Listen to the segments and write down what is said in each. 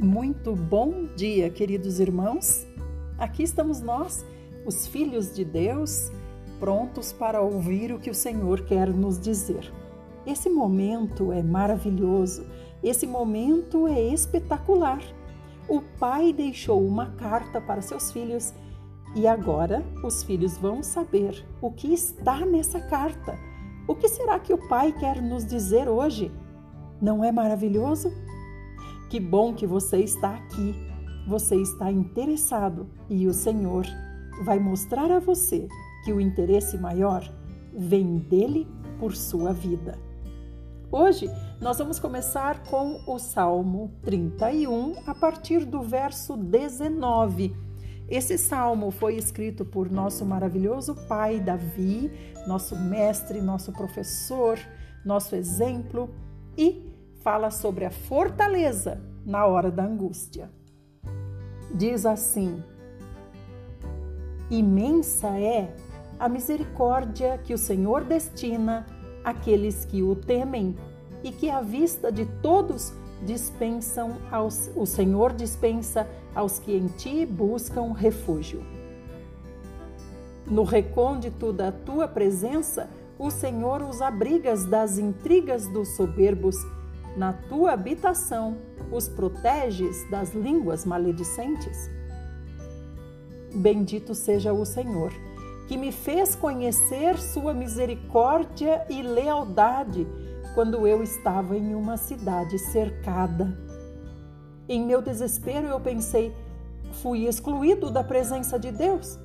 Muito bom dia, queridos irmãos. Aqui estamos nós, os filhos de Deus, prontos para ouvir o que o Senhor quer nos dizer. Esse momento é maravilhoso, esse momento é espetacular. O pai deixou uma carta para seus filhos e agora os filhos vão saber o que está nessa carta. O que será que o pai quer nos dizer hoje? Não é maravilhoso? Que bom que você está aqui. Você está interessado e o Senhor vai mostrar a você que o interesse maior vem dele por sua vida. Hoje nós vamos começar com o Salmo 31, a partir do verso 19. Esse salmo foi escrito por nosso maravilhoso pai Davi, nosso mestre, nosso professor, nosso exemplo, e fala sobre a fortaleza na hora da angústia. Diz assim: Imensa é a misericórdia que o Senhor destina àqueles que o temem e que à vista de todos dispensam aos, o Senhor dispensa aos que em ti buscam refúgio. No recôndito da tua presença, o Senhor os abrigas das intrigas dos soberbos na tua habitação os proteges das línguas maledicentes? Bendito seja o Senhor, que me fez conhecer sua misericórdia e lealdade quando eu estava em uma cidade cercada. Em meu desespero eu pensei, fui excluído da presença de Deus.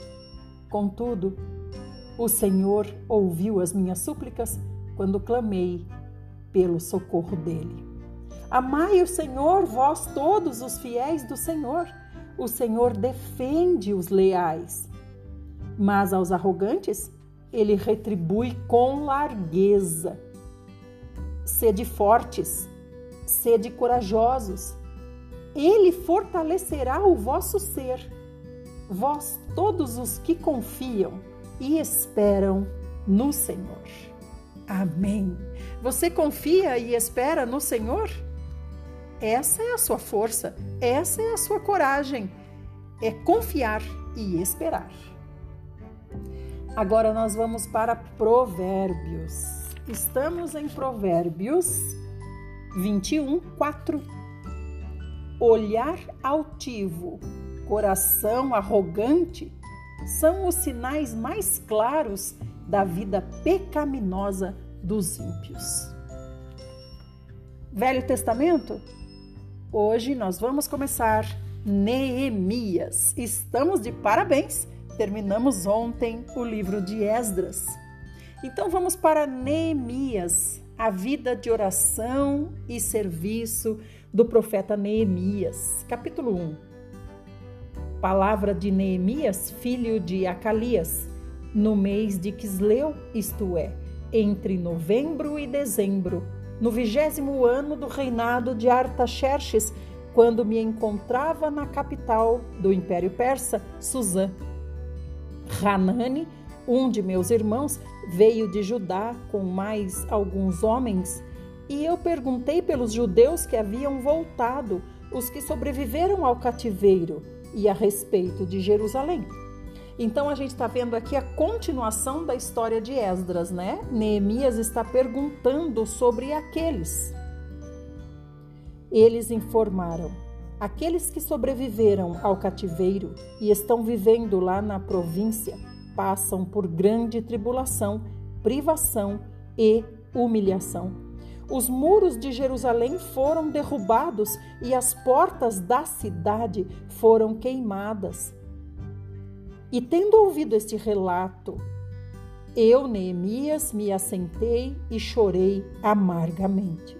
Contudo, o Senhor ouviu as minhas súplicas quando clamei pelo socorro dele. Amai o Senhor, vós todos os fiéis do Senhor. O Senhor defende os leais. Mas aos arrogantes, ele retribui com largueza. Sede fortes, sede corajosos. Ele fortalecerá o vosso ser. Vós todos os que confiam e esperam no Senhor. Amém. Você confia e espera no Senhor? Essa é a sua força, essa é a sua coragem. É confiar e esperar. Agora nós vamos para Provérbios. Estamos em Provérbios 21, 4. Olhar altivo, coração arrogante são os sinais mais claros da vida pecaminosa dos ímpios. Velho Testamento? Hoje nós vamos começar Neemias. Estamos de parabéns! Terminamos ontem o livro de Esdras. Então vamos para Neemias, a vida de oração e serviço do profeta Neemias, capítulo 1. Palavra de Neemias, filho de Acalias no mês de Quisleu, isto é, entre novembro e dezembro, no vigésimo ano do reinado de Artaxerxes, quando me encontrava na capital do Império Persa, Suzã. Hanani, um de meus irmãos, veio de Judá com mais alguns homens, e eu perguntei pelos judeus que haviam voltado, os que sobreviveram ao cativeiro, e a respeito de Jerusalém. Então a gente está vendo aqui a continuação da história de Esdras, né? Neemias está perguntando sobre aqueles. Eles informaram: aqueles que sobreviveram ao cativeiro e estão vivendo lá na província passam por grande tribulação, privação e humilhação. Os muros de Jerusalém foram derrubados e as portas da cidade foram queimadas. E tendo ouvido este relato, eu, Neemias, me assentei e chorei amargamente.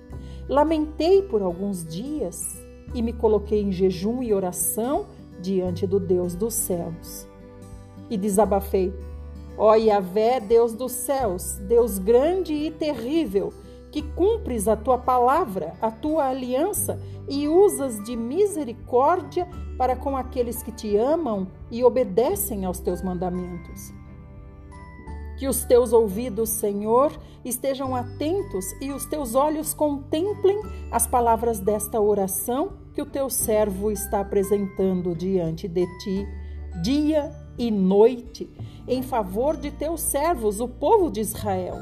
Lamentei por alguns dias e me coloquei em jejum e oração diante do Deus dos céus. E desabafei: Ó Yahvé, Deus dos céus, Deus grande e terrível, que cumpres a tua palavra, a tua aliança e usas de misericórdia para com aqueles que te amam e obedecem aos teus mandamentos. Que os teus ouvidos, Senhor, estejam atentos e os teus olhos contemplem as palavras desta oração que o teu servo está apresentando diante de ti, dia e noite, em favor de teus servos, o povo de Israel.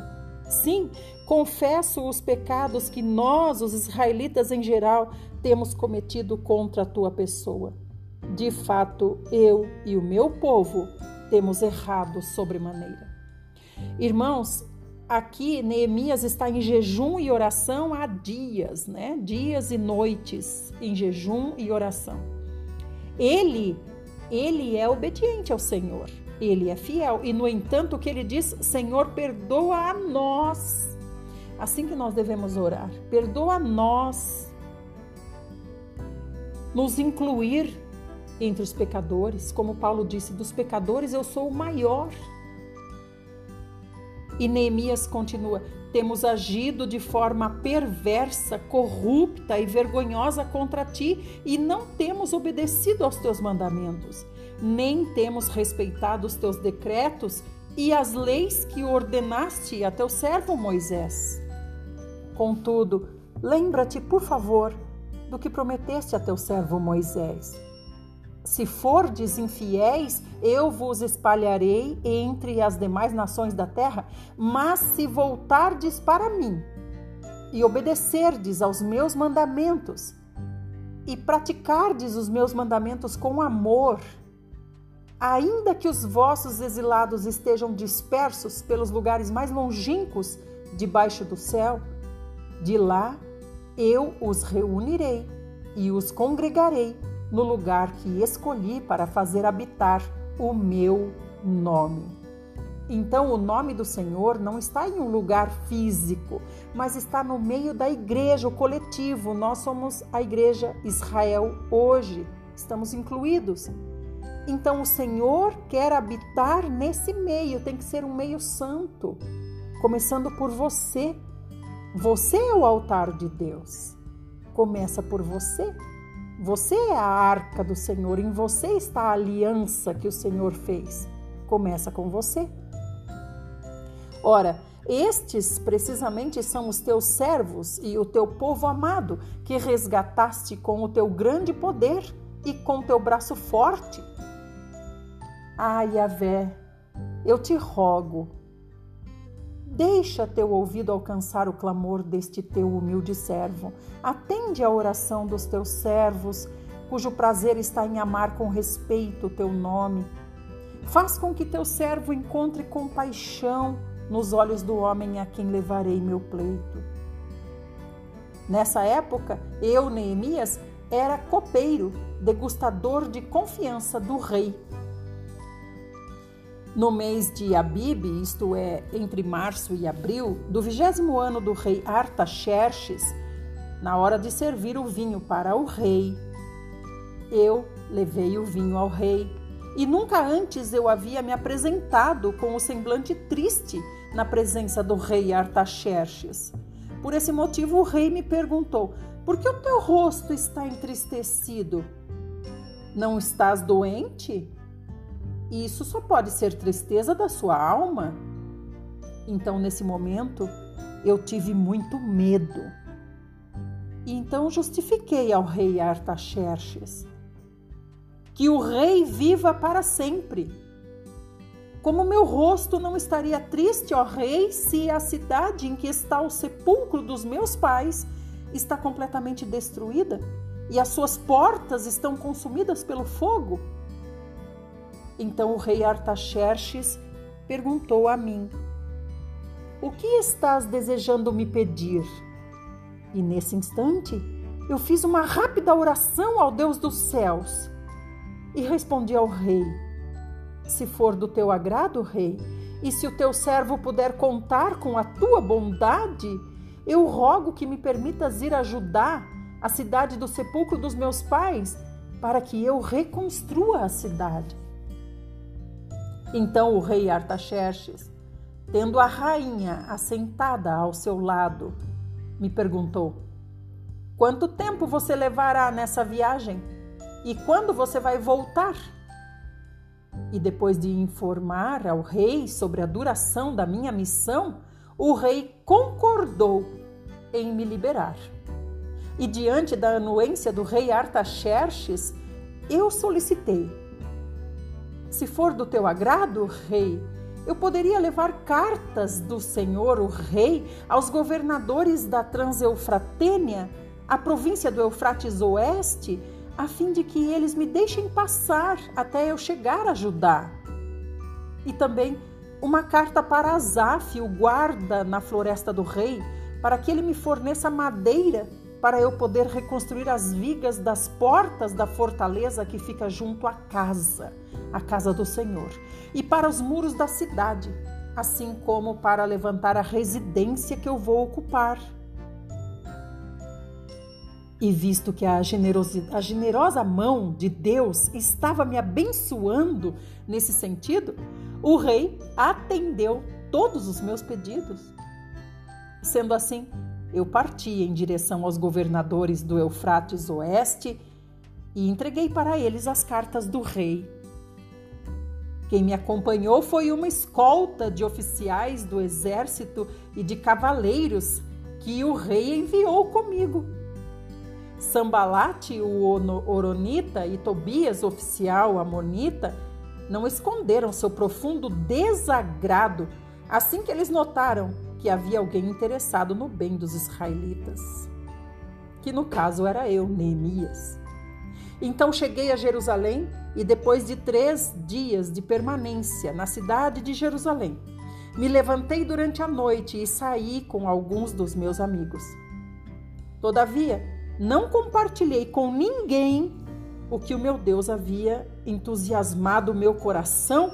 Sim, confesso os pecados que nós, os israelitas em geral, temos cometido contra a tua pessoa. De fato, eu e o meu povo temos errado sobremaneira. Irmãos, aqui Neemias está em jejum e oração há dias, né? Dias e noites em jejum e oração. Ele, ele é obediente ao Senhor. Ele é fiel e no entanto o que ele diz, Senhor, perdoa a nós. Assim que nós devemos orar. Perdoa a nós. Nos incluir entre os pecadores, como Paulo disse, dos pecadores eu sou o maior. E Neemias continua: temos agido de forma perversa, corrupta e vergonhosa contra ti e não temos obedecido aos teus mandamentos, nem temos respeitado os teus decretos e as leis que ordenaste a teu servo Moisés. Contudo, lembra-te, por favor, do que prometeste a teu servo Moisés se fordes infiéis, eu vos espalharei entre as demais nações da terra, mas se voltardes para mim e obedecerdes aos meus mandamentos e praticardes os meus mandamentos com amor, ainda que os vossos exilados estejam dispersos pelos lugares mais longínquos debaixo do céu, de lá eu os reunirei e os congregarei no lugar que escolhi para fazer habitar o meu nome. Então, o nome do Senhor não está em um lugar físico, mas está no meio da igreja, o coletivo. Nós somos a igreja Israel hoje, estamos incluídos. Então, o Senhor quer habitar nesse meio, tem que ser um meio santo, começando por você. Você é o altar de Deus. Começa por você. Você é a arca do Senhor, em você está a aliança que o Senhor fez. Começa com você. Ora, estes precisamente são os teus servos e o teu povo amado, que resgataste com o teu grande poder e com teu braço forte. Ai, Yahvé, eu te rogo, Deixa teu ouvido alcançar o clamor deste teu humilde servo. Atende a oração dos teus servos, cujo prazer está em amar com respeito o teu nome. Faz com que teu servo encontre compaixão nos olhos do homem a quem levarei meu pleito. Nessa época, eu, Neemias, era copeiro, degustador de confiança do rei no mês de Abib, isto é, entre março e abril, do vigésimo ano do rei Artaxerxes, na hora de servir o vinho para o rei, eu levei o vinho ao rei. E nunca antes eu havia me apresentado com o semblante triste na presença do rei Artaxerxes. Por esse motivo, o rei me perguntou: Por que o teu rosto está entristecido? Não estás doente? Isso só pode ser tristeza da sua alma. Então, nesse momento, eu tive muito medo. E então justifiquei ao rei Artaxerxes que o rei viva para sempre. Como meu rosto não estaria triste, ó rei, se a cidade em que está o sepulcro dos meus pais está completamente destruída e as suas portas estão consumidas pelo fogo? Então o rei Artaxerxes perguntou a mim: O que estás desejando me pedir? E nesse instante eu fiz uma rápida oração ao Deus dos céus e respondi ao rei: Se for do teu agrado, rei, e se o teu servo puder contar com a tua bondade, eu rogo que me permitas ir ajudar a cidade do sepulcro dos meus pais, para que eu reconstrua a cidade. Então o rei Artaxerxes, tendo a rainha assentada ao seu lado, me perguntou: Quanto tempo você levará nessa viagem? E quando você vai voltar? E depois de informar ao rei sobre a duração da minha missão, o rei concordou em me liberar. E diante da anuência do rei Artaxerxes, eu solicitei: Se for do teu agrado, rei, eu poderia levar cartas do Senhor, o rei, aos governadores da Transeufratênia, a província do Eufrates Oeste, a fim de que eles me deixem passar até eu chegar a Judá. E também uma carta para Asaf, o guarda na floresta do rei, para que ele me forneça madeira para eu poder reconstruir as vigas das portas da fortaleza que fica junto à casa, a casa do Senhor, e para os muros da cidade, assim como para levantar a residência que eu vou ocupar. E visto que a, a generosa mão de Deus estava me abençoando nesse sentido, o rei atendeu todos os meus pedidos. Sendo assim, eu parti em direção aos governadores do Eufrates Oeste e entreguei para eles as cartas do rei. Quem me acompanhou foi uma escolta de oficiais do exército e de cavaleiros que o rei enviou comigo. Sambalate, o Oronita, e Tobias, oficial amonita, não esconderam seu profundo desagrado assim que eles notaram que havia alguém interessado no bem dos israelitas, que no caso era eu, Neemias. Então cheguei a Jerusalém e, depois de três dias de permanência na cidade de Jerusalém, me levantei durante a noite e saí com alguns dos meus amigos. Todavia, não compartilhei com ninguém o que o meu Deus havia entusiasmado meu coração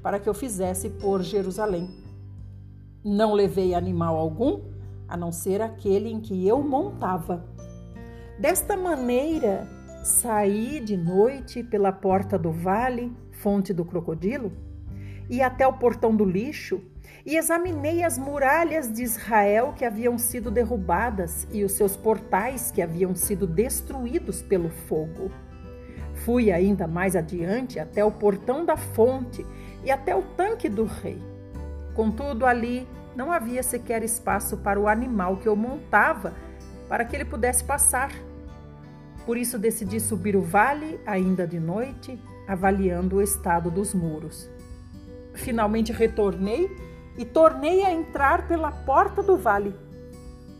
para que eu fizesse por Jerusalém. Não levei animal algum, a não ser aquele em que eu montava. Desta maneira, saí de noite pela porta do vale, fonte do crocodilo, e até o portão do lixo, e examinei as muralhas de Israel que haviam sido derrubadas e os seus portais que haviam sido destruídos pelo fogo. Fui ainda mais adiante até o portão da fonte e até o tanque do rei. Contudo, ali não havia sequer espaço para o animal que eu montava para que ele pudesse passar. Por isso decidi subir o vale ainda de noite, avaliando o estado dos muros. Finalmente retornei e tornei a entrar pela porta do vale.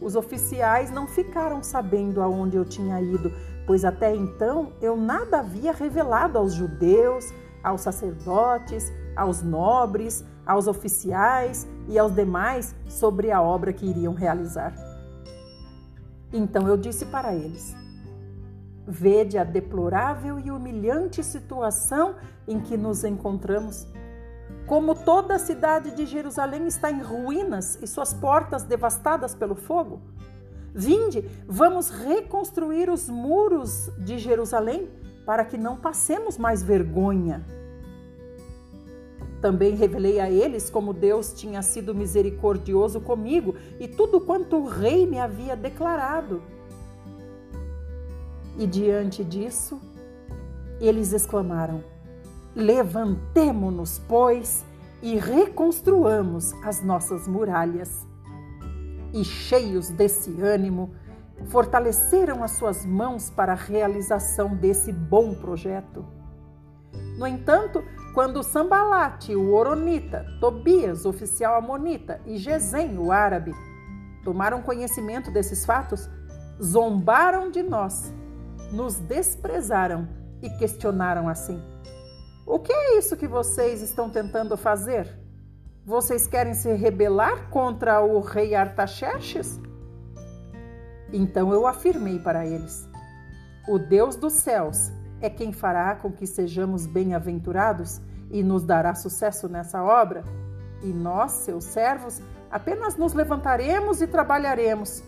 Os oficiais não ficaram sabendo aonde eu tinha ido, pois até então eu nada havia revelado aos judeus, aos sacerdotes, aos nobres, aos oficiais e aos demais sobre a obra que iriam realizar. Então eu disse para eles: Vede a deplorável e humilhante situação em que nos encontramos. Como toda a cidade de Jerusalém está em ruínas e suas portas devastadas pelo fogo. Vinde, vamos reconstruir os muros de Jerusalém para que não passemos mais vergonha. Também revelei a eles como Deus tinha sido misericordioso comigo e tudo quanto o rei me havia declarado. E diante disso, eles exclamaram: Levantemo-nos, pois, e reconstruamos as nossas muralhas. E cheios desse ânimo, fortaleceram as suas mãos para a realização desse bom projeto. No entanto, quando Sambalate, o Oronita, Tobias, oficial amonita, e Gesem, o árabe, tomaram conhecimento desses fatos, zombaram de nós, nos desprezaram e questionaram assim: O que é isso que vocês estão tentando fazer? Vocês querem se rebelar contra o rei Artaxerxes? Então eu afirmei para eles: O Deus dos céus é quem fará com que sejamos bem-aventurados e nos dará sucesso nessa obra. E nós, seus servos, apenas nos levantaremos e trabalharemos.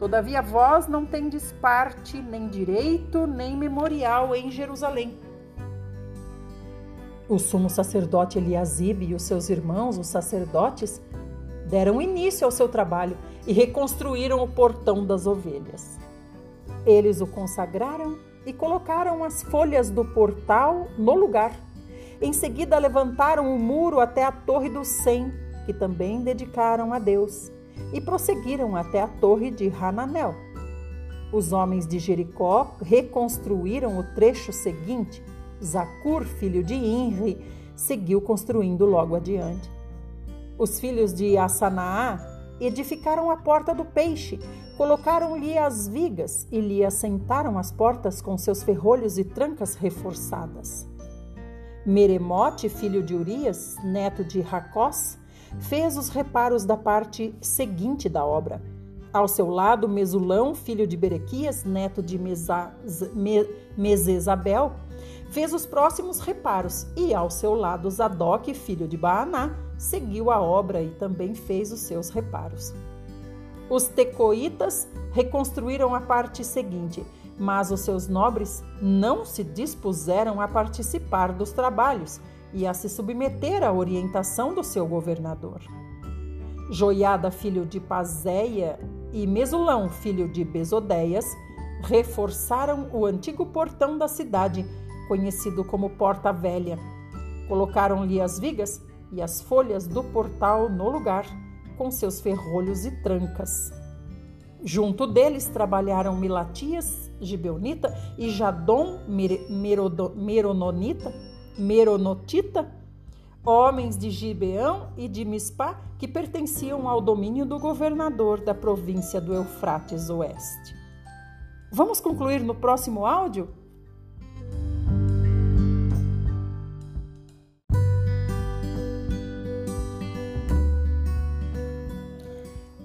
Todavia, vós não tendes parte, nem direito, nem memorial em Jerusalém. O sumo sacerdote Eliasibe e os seus irmãos, os sacerdotes, deram início ao seu trabalho e reconstruíram o portão das ovelhas. Eles o consagraram e colocaram as folhas do portal no lugar. Em seguida, levantaram o muro até a Torre do Sem, que também dedicaram a Deus, e prosseguiram até a Torre de Hananel. Os homens de Jericó reconstruíram o trecho seguinte. Zacur, filho de Inri, seguiu construindo logo adiante. Os filhos de Assanaá edificaram a porta do peixe, colocaram-lhe as vigas e lhe assentaram as portas com seus ferrolhos e trancas reforçadas. Meremote, filho de Urias, neto de Racós, fez os reparos da parte seguinte da obra. Ao seu lado, Mesulão, filho de Berequias, neto de Mesesabel, fez os próximos reparos, e ao seu lado, Zadok, filho de Baaná, seguiu a obra e também fez os seus reparos. Os tecoitas reconstruíram a parte seguinte, mas os seus nobres não se dispuseram a participar dos trabalhos e a se submeter à orientação do seu governador. Joiada, filho de Pazéia, e Mesulão, filho de Besodeias, reforçaram o antigo portão da cidade, conhecido como Porta Velha. Colocaram-lhe as vigas e as folhas do portal no lugar, com seus ferrolhos e trancas. Junto deles trabalharam Milatias, Gibeonita e Jadom, Merononita, Meronotita, homens de Gibeão e de Mispá que pertenciam ao domínio do governador da província do Eufrates Oeste. Vamos concluir no próximo áudio?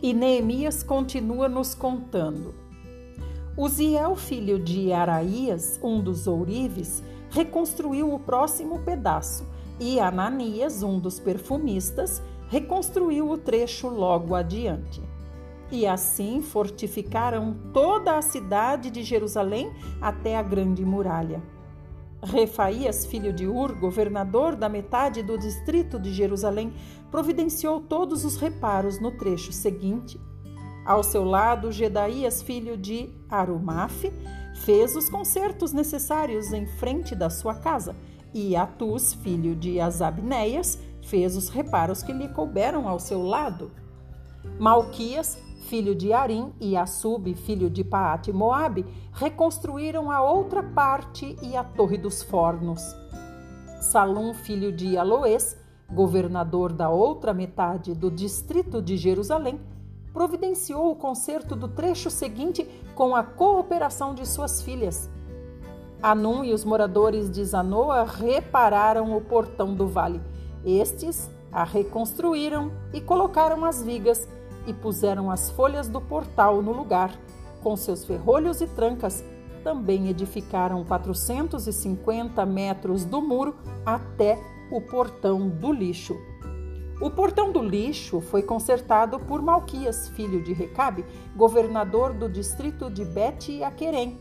E Neemias continua nos contando. Uziel, filho de Araías, um dos ourives, reconstruiu o próximo pedaço, e Ananias, um dos perfumistas, reconstruiu o trecho logo adiante. E assim fortificaram toda a cidade de Jerusalém até a grande muralha. Refaías, filho de Ur, governador da metade do distrito de Jerusalém, providenciou todos os reparos no trecho seguinte. Ao seu lado, Gedaías, filho de Arumaf, fez os concertos necessários em frente da sua casa, e Atus, filho de Azabneias, fez os reparos que lhe couberam ao seu lado. Malquias, filho de Arim, e Assub, filho de Paate Moabe, reconstruíram a outra parte e a Torre dos Fornos. Salum, filho de Aloés, governador da outra metade do distrito de Jerusalém, providenciou o conserto do trecho seguinte com a cooperação de suas filhas. Anum e os moradores de Zanoa repararam o portão do vale. Estes a reconstruíram e colocaram as vigas e puseram as folhas do portal no lugar, com seus ferrolhos e trancas. Também edificaram 450 metros do muro até o portão do lixo. O portão do lixo foi consertado por Malquias, filho de Recabe, governador do distrito de Bet Aquerem.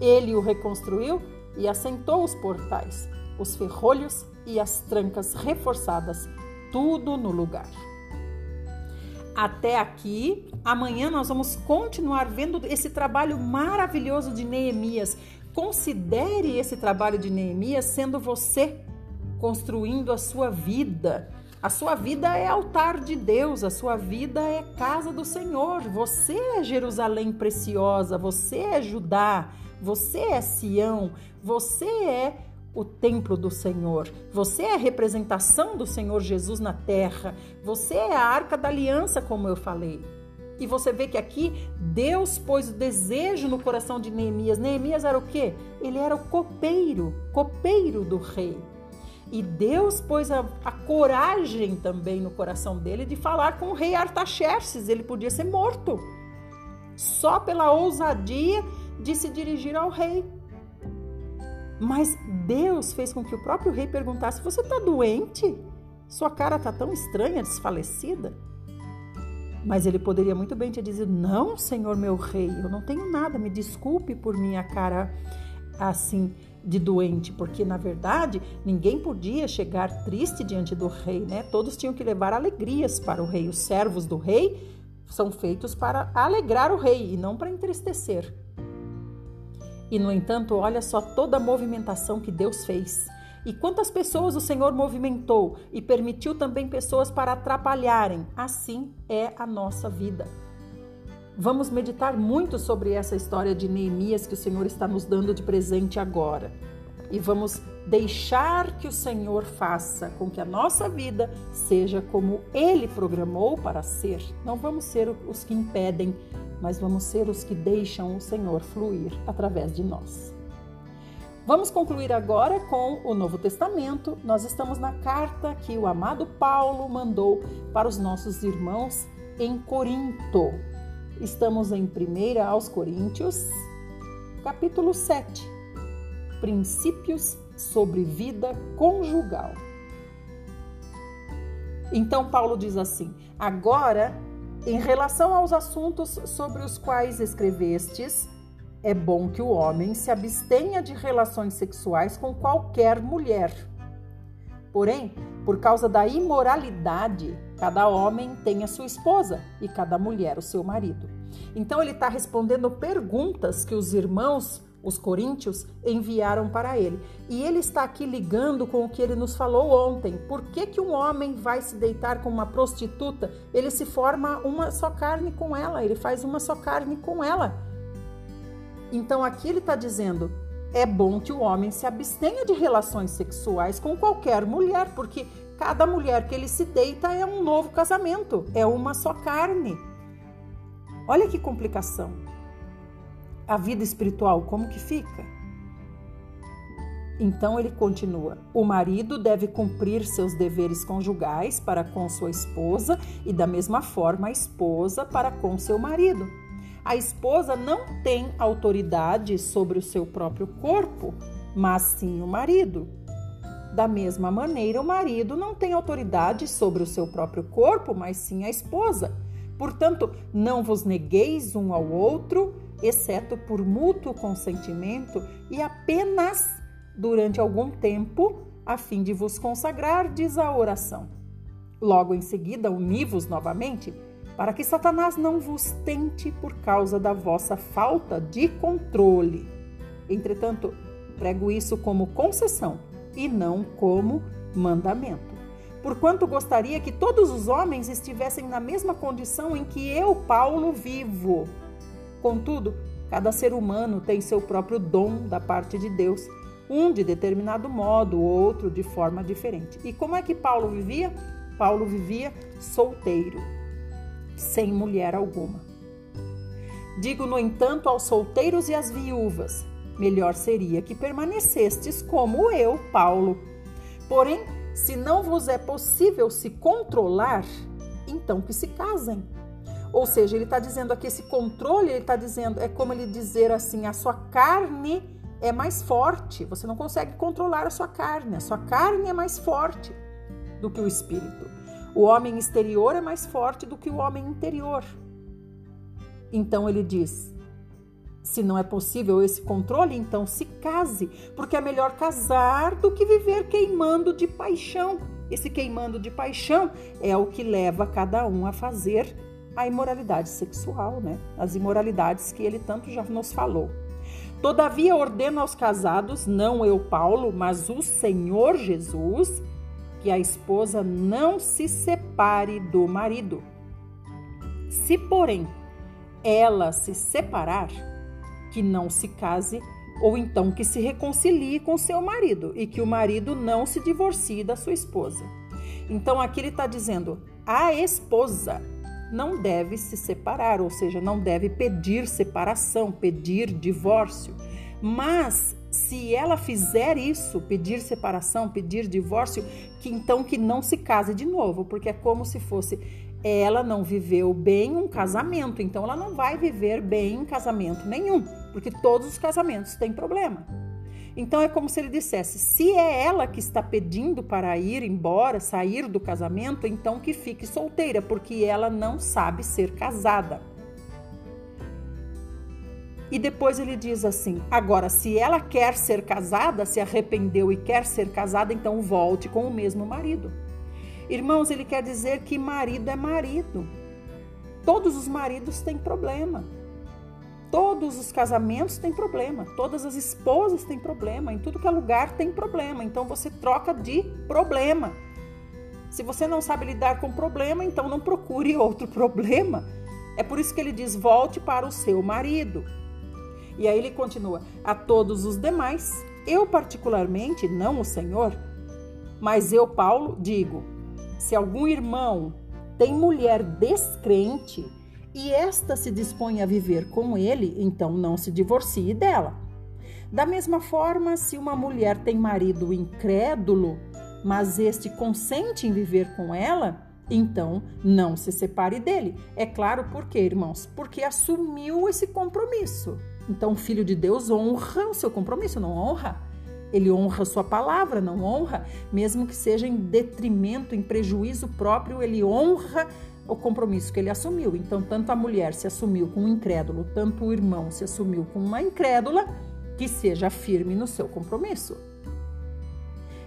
Ele o reconstruiu e assentou os portais, os ferrolhos e as trancas reforçadas, tudo no lugar até aqui. Amanhã nós vamos continuar vendo esse trabalho maravilhoso de Neemias. Considere esse trabalho de Neemias sendo você construindo a sua vida. A sua vida é altar de Deus, a sua vida é casa do Senhor. Você é Jerusalém preciosa, você é Judá, você é Sião, você é o templo do Senhor. Você é a representação do Senhor Jesus na terra. Você é a arca da aliança, como eu falei. E você vê que aqui Deus pôs o desejo no coração de Neemias. Neemias era o quê? Ele era o copeiro, copeiro do rei. E Deus pôs a, a coragem também no coração dele de falar com o rei Artaxerxes. Ele podia ser morto. Só pela ousadia de se dirigir ao rei. Mas Deus fez com que o próprio rei perguntasse: Você está doente? Sua cara está tão estranha, desfalecida? Mas ele poderia muito bem te dizer: Não, senhor meu rei, eu não tenho nada, me desculpe por minha cara assim de doente, porque na verdade ninguém podia chegar triste diante do rei, né? Todos tinham que levar alegrias para o rei. Os servos do rei são feitos para alegrar o rei e não para entristecer. E, no entanto, olha só toda a movimentação que Deus fez. E quantas pessoas o Senhor movimentou e permitiu também pessoas para atrapalharem. Assim é a nossa vida. Vamos meditar muito sobre essa história de Neemias que o Senhor está nos dando de presente agora. E vamos deixar que o Senhor faça com que a nossa vida seja como Ele programou para ser. Não vamos ser os que impedem, mas vamos ser os que deixam o Senhor fluir através de nós. Vamos concluir agora com o Novo Testamento. Nós estamos na carta que o amado Paulo mandou para os nossos irmãos em Corinto. Estamos em 1 aos Coríntios, capítulo 7. Princípios sobre vida conjugal. Então Paulo diz assim: Agora, em relação aos assuntos sobre os quais escrevestes, é bom que o homem se abstenha de relações sexuais com qualquer mulher. Porém, por causa da imoralidade, cada homem tem a sua esposa e cada mulher o seu marido. Então, ele está respondendo perguntas que os irmãos, os coríntios, enviaram para ele. E ele está aqui ligando com o que ele nos falou ontem. Por que, que um homem vai se deitar com uma prostituta? Ele se forma uma só carne com ela, ele faz uma só carne com ela. Então aqui ele está dizendo: é bom que o homem se abstenha de relações sexuais com qualquer mulher, porque cada mulher que ele se deita é um novo casamento, é uma só carne. Olha que complicação. A vida espiritual, como que fica? Então ele continua: o marido deve cumprir seus deveres conjugais para com sua esposa e, da mesma forma, a esposa para com seu marido. A esposa não tem autoridade sobre o seu próprio corpo, mas sim o marido. Da mesma maneira, o marido não tem autoridade sobre o seu próprio corpo, mas sim a esposa. Portanto, não vos negueis um ao outro, exceto por mútuo consentimento e apenas durante algum tempo, a fim de vos consagrardes à oração. Logo em seguida, uni-vos novamente para que Satanás não vos tente por causa da vossa falta de controle. Entretanto, prego isso como concessão e não como mandamento. Porquanto gostaria que todos os homens estivessem na mesma condição em que eu, Paulo, vivo. Contudo, cada ser humano tem seu próprio dom da parte de Deus, um de determinado modo, outro de forma diferente. E como é que Paulo vivia? Paulo vivia solteiro sem mulher alguma. Digo, no entanto, aos solteiros e às viúvas: melhor seria que permanecestes como eu, Paulo. Porém, se não vos é possível se controlar, então que se casem. Ou seja, ele está dizendo aqui esse controle, ele está dizendo, é como ele dizer assim: a sua carne é mais forte, você não consegue controlar a sua carne, a sua carne é mais forte do que o espírito. O homem exterior é mais forte do que o homem interior. Então ele diz: se não é possível esse controle, então se case, porque é melhor casar do que viver queimando de paixão. Esse queimando de paixão é o que leva cada um a fazer a imoralidade sexual, né? As imoralidades que ele tanto já nos falou. Todavia ordeno aos casados, não eu, Paulo, mas o Senhor Jesus, que a esposa não se separe do marido. Se, porém, ela se separar, que não se case, ou então que se reconcilie com seu marido e que o marido não se divorcie da sua esposa. Então aqui ele está dizendo: a esposa não deve se separar, ou seja, não deve pedir separação, pedir divórcio, mas se ela fizer isso, pedir separação, pedir divórcio, que então que não se case de novo, porque é como se fosse ela não viveu bem um casamento, então ela não vai viver bem casamento nenhum, porque todos os casamentos têm problema. Então é como se ele dissesse: se é ela que está pedindo para ir embora, sair do casamento, então que fique solteira, porque ela não sabe ser casada. E depois ele diz assim: agora, se ela quer ser casada, se arrependeu e quer ser casada, então volte com o mesmo marido. Irmãos, ele quer dizer que marido é marido. Todos os maridos têm problema. Todos os casamentos têm problema. Todas as esposas têm problema. Em tudo que é lugar tem problema. Então você troca de problema. Se você não sabe lidar com problema, então não procure outro problema É por isso que ele diz: volte para o seu marido. E aí ele continua: a todos os demais, eu particularmente, não o Senhor, mas eu, Paulo, digo: se algum irmão tem mulher descrente e esta se dispõe a viver com ele, então não se divorcie dela. Da mesma forma, se uma mulher tem marido incrédulo, mas este consente em viver com ela, então não se separe dele. É claro por quê, irmãos? Porque assumiu esse compromisso. Então, o filho de Deus honra o seu compromisso, não honra? Ele honra a sua palavra, não honra, mesmo que seja em detrimento, em prejuízo próprio, ele honra o compromisso que ele assumiu. Então, tanto a mulher se assumiu com um incrédulo, tanto o irmão se assumiu com uma incrédula, que seja firme no seu compromisso.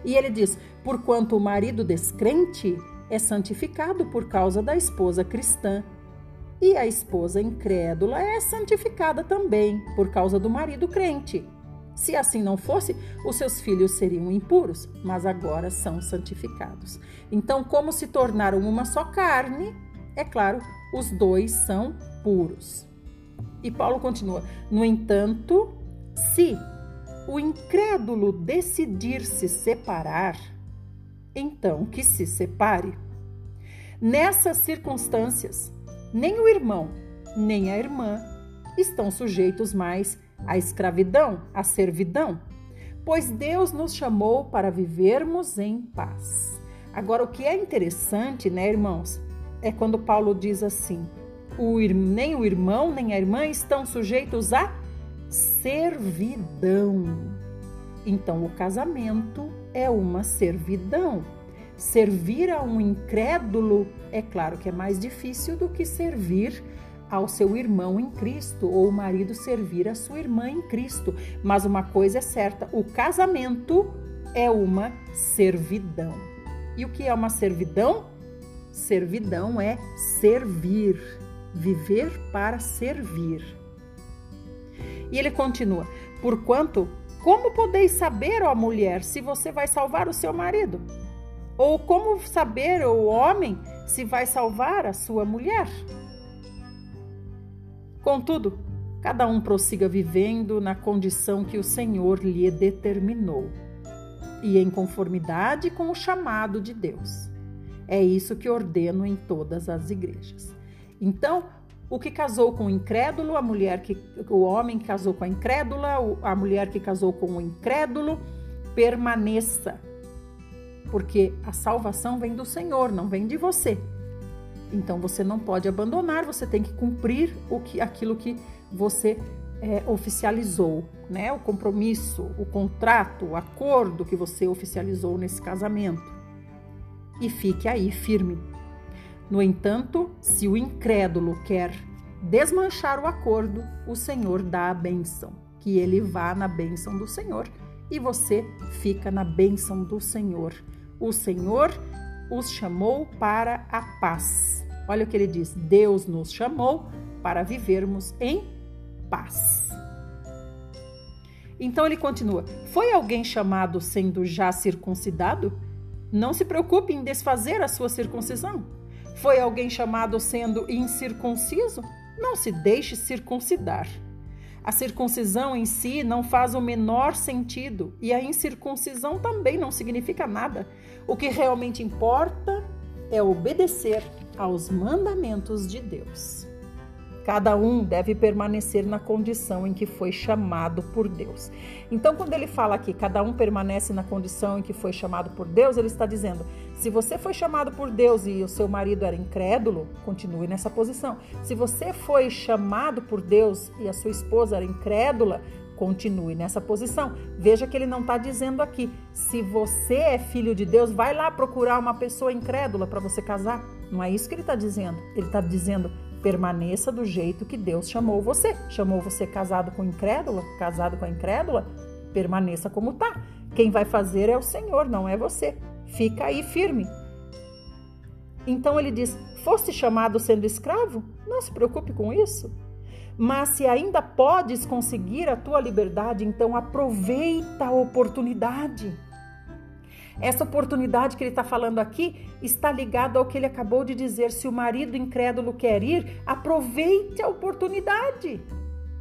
E ele diz: porquanto o marido descrente é santificado por causa da esposa cristã, e a esposa incrédula é santificada também por causa do marido crente. Se assim não fosse, os seus filhos seriam impuros, mas agora são santificados. Então, como se tornaram uma só carne, é claro, os dois são puros. E Paulo continua: No entanto, se o incrédulo decidir se separar, então que se separe. Nessas circunstâncias, nem o irmão, nem a irmã estão sujeitos mais à escravidão, à servidão, pois Deus nos chamou para vivermos em paz. Agora, o que é interessante, né, irmãos, é quando Paulo diz assim: o, nem o irmão nem a irmã estão sujeitos à servidão. Então, o casamento é uma servidão. Servir a um incrédulo é claro que é mais difícil do que servir ao seu irmão em Cristo ou o marido servir a sua irmã em Cristo. Mas uma coisa é certa: o casamento é uma servidão. E o que é uma servidão? Servidão é servir, viver para servir. E ele continua: Porquanto, como podeis saber, ó mulher, se você vai salvar o seu marido? Ou como saber o homem se vai salvar a sua mulher? Contudo, cada um prossiga vivendo na condição que o Senhor lhe determinou e em conformidade com o chamado de Deus. É isso que ordeno em todas as igrejas. Então, o que casou com o incrédulo, a mulher que o homem que casou com a incrédula, a mulher que casou com o incrédulo, permaneça porque a salvação vem do Senhor, não vem de você. Então você não pode abandonar, você tem que cumprir o que, aquilo que você é, oficializou, né? O compromisso, o contrato, o acordo que você oficializou nesse casamento. E fique aí firme. No entanto, se o incrédulo quer desmanchar o acordo, o Senhor dá a bênção, que ele vá na bênção do Senhor e você fica na bênção do Senhor. O Senhor os chamou para a paz. Olha o que ele diz: Deus nos chamou para vivermos em paz. Então ele continua: Foi alguém chamado sendo já circuncidado? Não se preocupe em desfazer a sua circuncisão. Foi alguém chamado sendo incircunciso? Não se deixe circuncidar. A circuncisão em si não faz o menor sentido e a incircuncisão também não significa nada. O que realmente importa é obedecer aos mandamentos de Deus. Cada um deve permanecer na condição em que foi chamado por Deus. Então, quando ele fala aqui, cada um permanece na condição em que foi chamado por Deus, ele está dizendo: se você foi chamado por Deus e o seu marido era incrédulo, continue nessa posição. Se você foi chamado por Deus e a sua esposa era incrédula, continue nessa posição. Veja que ele não está dizendo aqui, se você é filho de Deus, vai lá procurar uma pessoa incrédula para você casar. Não é isso que ele está dizendo. Ele está dizendo, Permaneça do jeito que Deus chamou você. Chamou você casado com incrédula, casado com a incrédula? Permaneça como tá. Quem vai fazer é o Senhor, não é você. Fica aí firme. Então ele diz: Foste chamado sendo escravo? Não se preocupe com isso. Mas se ainda podes conseguir a tua liberdade, então aproveita a oportunidade. Essa oportunidade que ele está falando aqui está ligada ao que ele acabou de dizer. Se o marido incrédulo quer ir, aproveite a oportunidade.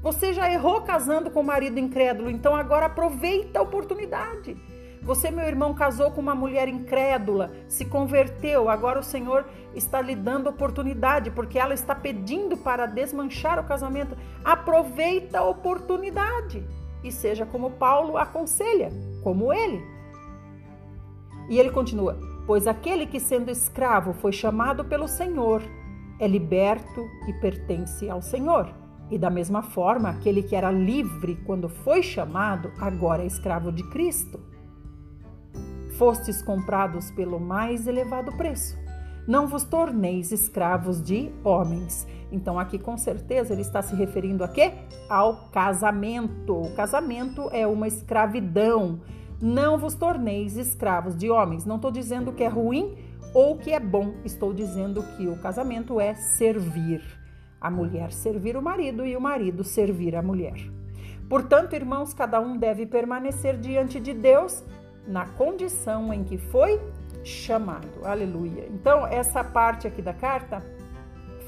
Você já errou casando com o marido incrédulo, então agora aproveita a oportunidade. Você, meu irmão, casou com uma mulher incrédula, se converteu, agora o Senhor está lhe dando oportunidade, porque ela está pedindo para desmanchar o casamento. Aproveita a oportunidade e seja como Paulo aconselha, como ele. E ele continua: Pois aquele que, sendo escravo, foi chamado pelo Senhor, é liberto e pertence ao Senhor. E da mesma forma, aquele que era livre quando foi chamado, agora é escravo de Cristo. Fostes comprados pelo mais elevado preço. Não vos torneis escravos de homens. Então, aqui com certeza ele está se referindo a quê? Ao casamento. O casamento é uma escravidão. Não vos torneis escravos de homens. Não estou dizendo que é ruim ou que é bom. Estou dizendo que o casamento é servir. A mulher servir o marido e o marido servir a mulher. Portanto, irmãos, cada um deve permanecer diante de Deus na condição em que foi chamado. Aleluia. Então, essa parte aqui da carta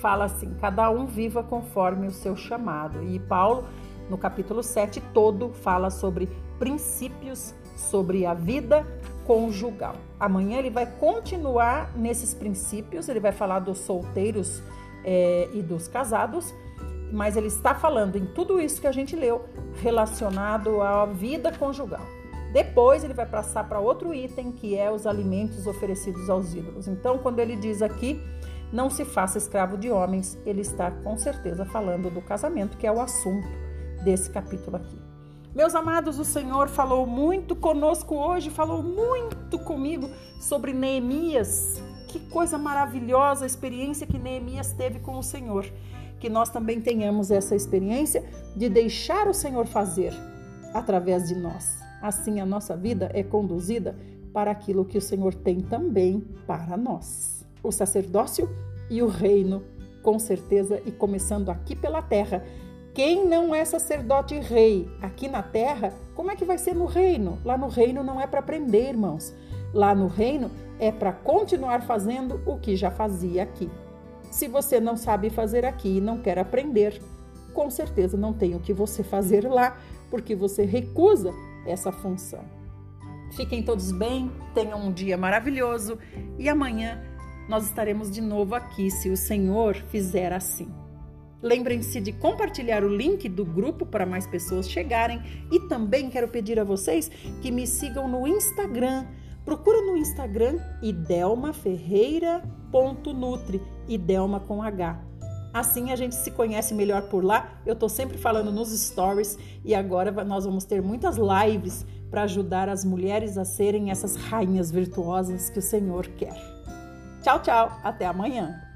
fala assim: cada um viva conforme o seu chamado. E Paulo, no capítulo 7 todo, fala sobre princípios sobre a vida conjugal. Amanhã ele vai continuar nesses princípios, ele vai falar dos solteiros é, e dos casados, mas ele está falando em tudo isso que a gente leu relacionado à vida conjugal. Depois ele vai passar para outro item que é os alimentos oferecidos aos ídolos. Então, quando ele diz aqui não se faça escravo de homens, ele está com certeza falando do casamento, que é o assunto desse capítulo aqui. Meus amados, o Senhor falou muito conosco hoje, falou muito comigo sobre Neemias. Que coisa maravilhosa a experiência que Neemias teve com o Senhor. Que nós também tenhamos essa experiência de deixar o Senhor fazer através de nós. Assim a nossa vida é conduzida para aquilo que o Senhor tem também para nós o sacerdócio e o reino, com certeza, e começando aqui pela terra. Quem não é sacerdote e rei aqui na terra, como é que vai ser no reino? Lá no reino não é para aprender, irmãos. Lá no reino é para continuar fazendo o que já fazia aqui. Se você não sabe fazer aqui e não quer aprender, com certeza não tem o que você fazer lá, porque você recusa essa função. Fiquem todos bem, tenham um dia maravilhoso e amanhã nós estaremos de novo aqui se o Senhor fizer assim. Lembrem-se de compartilhar o link do grupo para mais pessoas chegarem e também quero pedir a vocês que me sigam no Instagram. Procura no Instagram idelmaferreira.nutri, idelma com H. Assim a gente se conhece melhor por lá. Eu estou sempre falando nos stories e agora nós vamos ter muitas lives para ajudar as mulheres a serem essas rainhas virtuosas que o Senhor quer. Tchau, tchau. Até amanhã.